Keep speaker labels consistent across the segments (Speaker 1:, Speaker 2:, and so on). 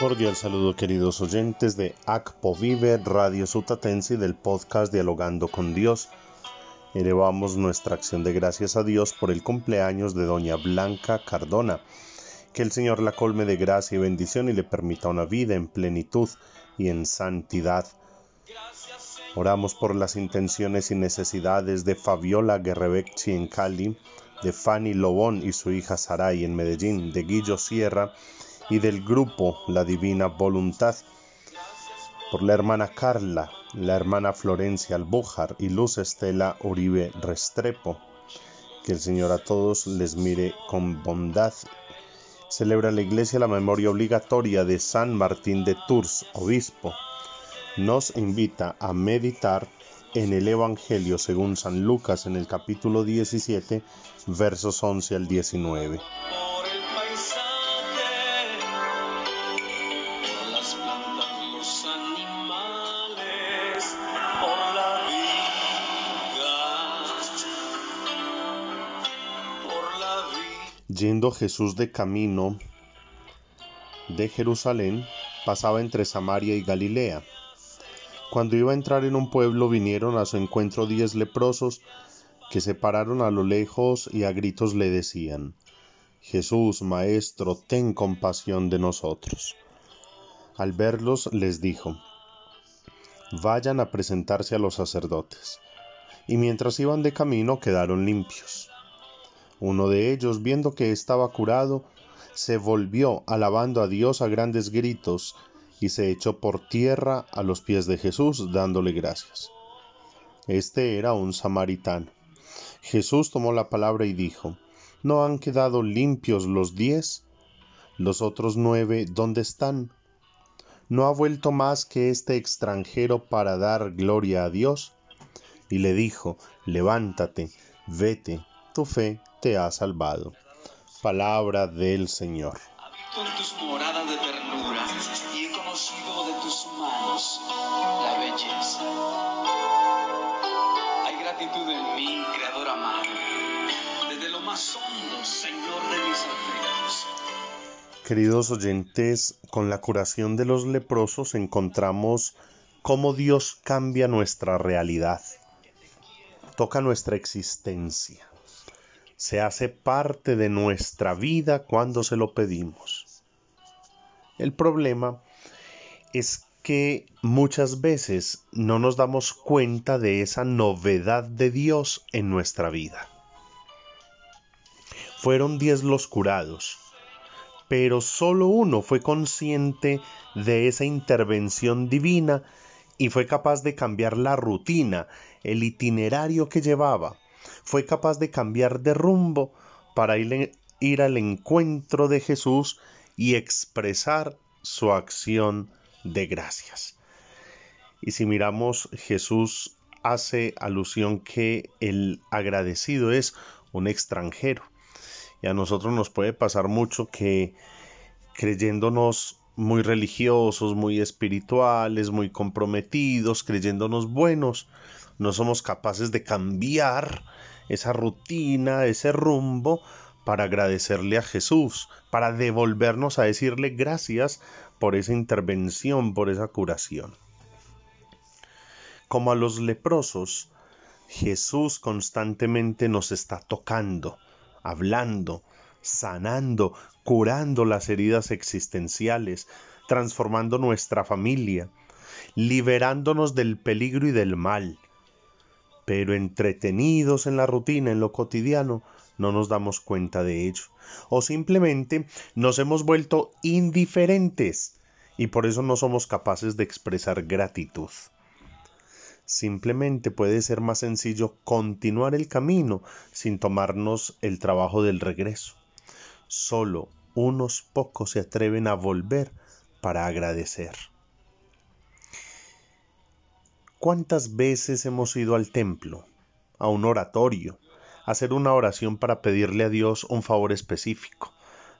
Speaker 1: cordial saludo queridos oyentes de ACPO Vive Radio Sutatense del podcast Dialogando con Dios. Elevamos nuestra acción de gracias a Dios por el cumpleaños de doña Blanca Cardona. Que el Señor la colme de gracia y bendición y le permita una vida en plenitud y en santidad. Oramos por las intenciones y necesidades de Fabiola Guerrevecchi en Cali, de Fanny Lobón y su hija Saray en Medellín, de Guillo Sierra y del grupo La Divina Voluntad, por la hermana Carla, la hermana Florencia Albújar y Luz Estela Uribe Restrepo. Que el Señor a todos les mire con bondad. Celebra la Iglesia la memoria obligatoria de San Martín de Tours, obispo. Nos invita a meditar en el Evangelio según San Lucas en el capítulo 17, versos 11 al 19. Yendo Jesús de camino de Jerusalén, pasaba entre Samaria y Galilea. Cuando iba a entrar en un pueblo vinieron a su encuentro diez leprosos que se pararon a lo lejos y a gritos le decían, Jesús, Maestro, ten compasión de nosotros. Al verlos les dijo, Vayan a presentarse a los sacerdotes. Y mientras iban de camino quedaron limpios. Uno de ellos, viendo que estaba curado, se volvió alabando a Dios a grandes gritos y se echó por tierra a los pies de Jesús dándole gracias. Este era un samaritano. Jesús tomó la palabra y dijo, ¿No han quedado limpios los diez? ¿Los otros nueve dónde están? ¿No ha vuelto más que este extranjero para dar gloria a Dios? Y le dijo, Levántate, vete, tu fe te ha salvado. Palabra del Señor.
Speaker 2: Habito en tus moradas de ternura y he conocido de tus manos la belleza. Hay gratitud en mí, Creador amado, desde lo más hondo, Señor de mis afectos.
Speaker 1: Queridos oyentes, con la curación de los leprosos encontramos cómo Dios cambia nuestra realidad, toca nuestra existencia se hace parte de nuestra vida cuando se lo pedimos. El problema es que muchas veces no nos damos cuenta de esa novedad de Dios en nuestra vida. Fueron diez los curados, pero solo uno fue consciente de esa intervención divina y fue capaz de cambiar la rutina, el itinerario que llevaba fue capaz de cambiar de rumbo para ir, al encuentro de Jesús y expresar su acción de gracias. Y si miramos, Jesús hace alusión que el agradecido es un extranjero. Y a nosotros nos puede pasar mucho que creyéndonos muy religiosos, muy espirituales, muy comprometidos, creyéndonos buenos, no somos capaces de cambiar esa rutina, ese rumbo, para agradecerle a Jesús, para devolvernos a decirle gracias por esa intervención, por esa curación. Como a los leprosos, Jesús constantemente nos está tocando, hablando, sanando, curando las heridas existenciales, transformando nuestra familia, liberándonos del peligro y del mal, pero entretenidos en la rutina, en lo cotidiano, no nos damos cuenta de ello. O simplemente nos hemos vuelto indiferentes y por eso no somos capaces de expresar gratitud. Simplemente puede ser más sencillo continuar el camino sin tomarnos el trabajo del regreso. Solo unos pocos se atreven a volver para agradecer. ¿Cuántas veces hemos ido al templo, a un oratorio, a hacer una oración para pedirle a Dios un favor específico?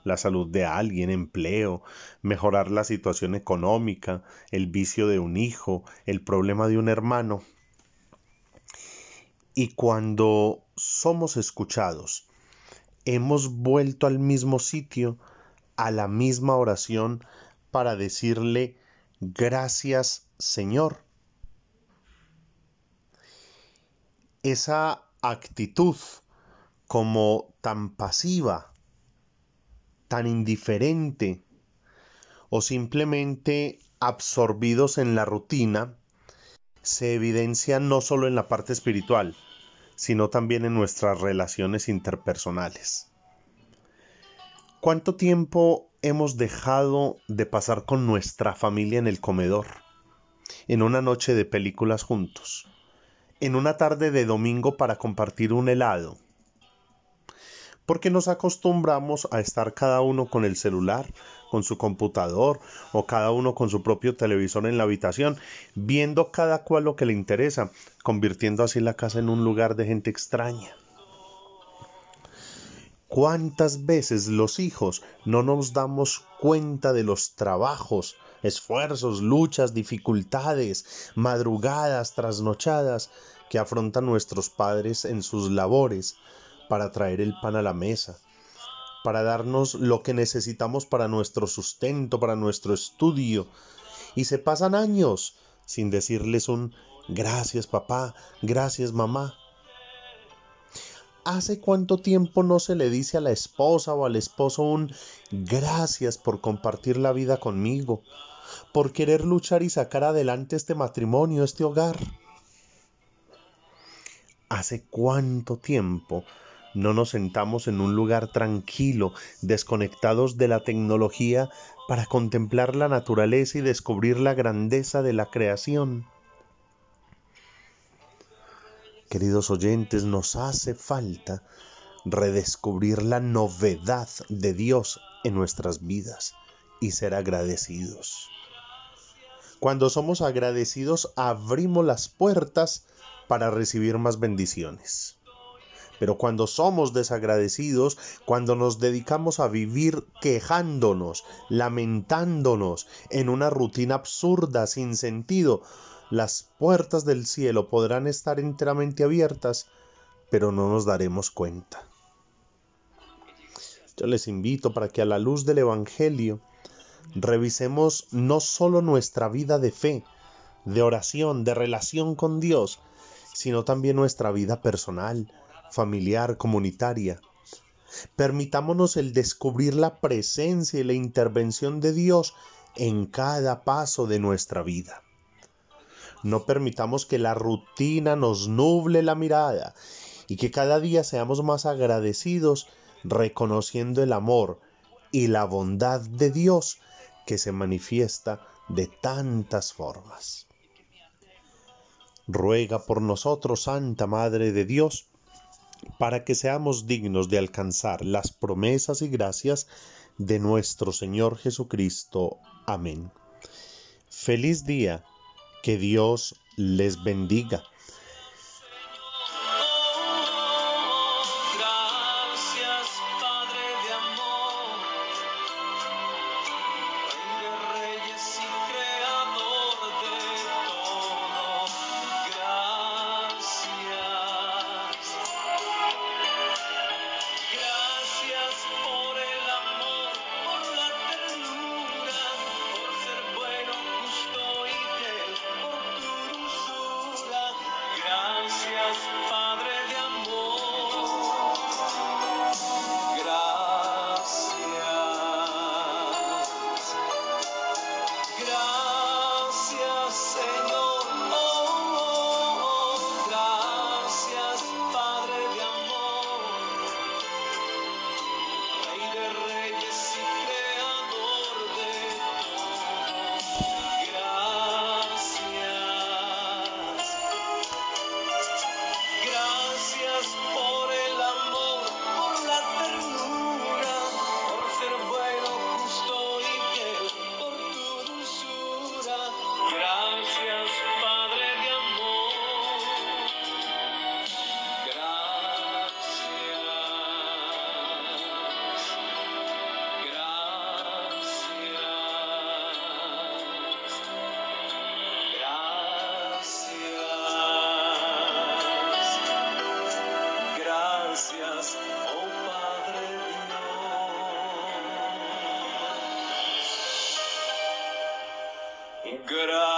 Speaker 1: la salud de alguien, empleo, mejorar la situación económica, el vicio de un hijo, el problema de un hermano. Y cuando somos escuchados, hemos vuelto al mismo sitio, a la misma oración, para decirle gracias Señor. Esa actitud como tan pasiva, tan indiferente o simplemente absorbidos en la rutina, se evidencia no solo en la parte espiritual, sino también en nuestras relaciones interpersonales. ¿Cuánto tiempo hemos dejado de pasar con nuestra familia en el comedor? En una noche de películas juntos. En una tarde de domingo para compartir un helado porque nos acostumbramos a estar cada uno con el celular, con su computador o cada uno con su propio televisor en la habitación, viendo cada cual lo que le interesa, convirtiendo así la casa en un lugar de gente extraña. ¿Cuántas veces los hijos no nos damos cuenta de los trabajos, esfuerzos, luchas, dificultades, madrugadas, trasnochadas que afrontan nuestros padres en sus labores para traer el pan a la mesa, para darnos lo que necesitamos para nuestro sustento, para nuestro estudio. Y se pasan años sin decirles un gracias papá, gracias mamá. ¿Hace cuánto tiempo no se le dice a la esposa o al esposo un gracias por compartir la vida conmigo, por querer luchar y sacar adelante este matrimonio, este hogar? ¿Hace cuánto tiempo no nos sentamos en un lugar tranquilo, desconectados de la tecnología, para contemplar la naturaleza y descubrir la grandeza de la creación. Queridos oyentes, nos hace falta redescubrir la novedad de Dios en nuestras vidas y ser agradecidos. Cuando somos agradecidos, abrimos las puertas para recibir más bendiciones. Pero cuando somos desagradecidos, cuando nos dedicamos a vivir quejándonos, lamentándonos en una rutina absurda, sin sentido, las puertas del cielo podrán estar enteramente abiertas, pero no nos daremos cuenta. Yo les invito para que a la luz del Evangelio revisemos no solo nuestra vida de fe, de oración, de relación con Dios, sino también nuestra vida personal, familiar, comunitaria. Permitámonos el descubrir la presencia y la intervención de Dios en cada paso de nuestra vida. No permitamos que la rutina nos nuble la mirada y que cada día seamos más agradecidos reconociendo el amor y la bondad de Dios que se manifiesta de tantas formas. Ruega por nosotros, Santa Madre de Dios, para que seamos dignos de alcanzar las promesas y gracias de nuestro Señor Jesucristo. Amén. Feliz día, que Dios les bendiga.
Speaker 2: Gracias.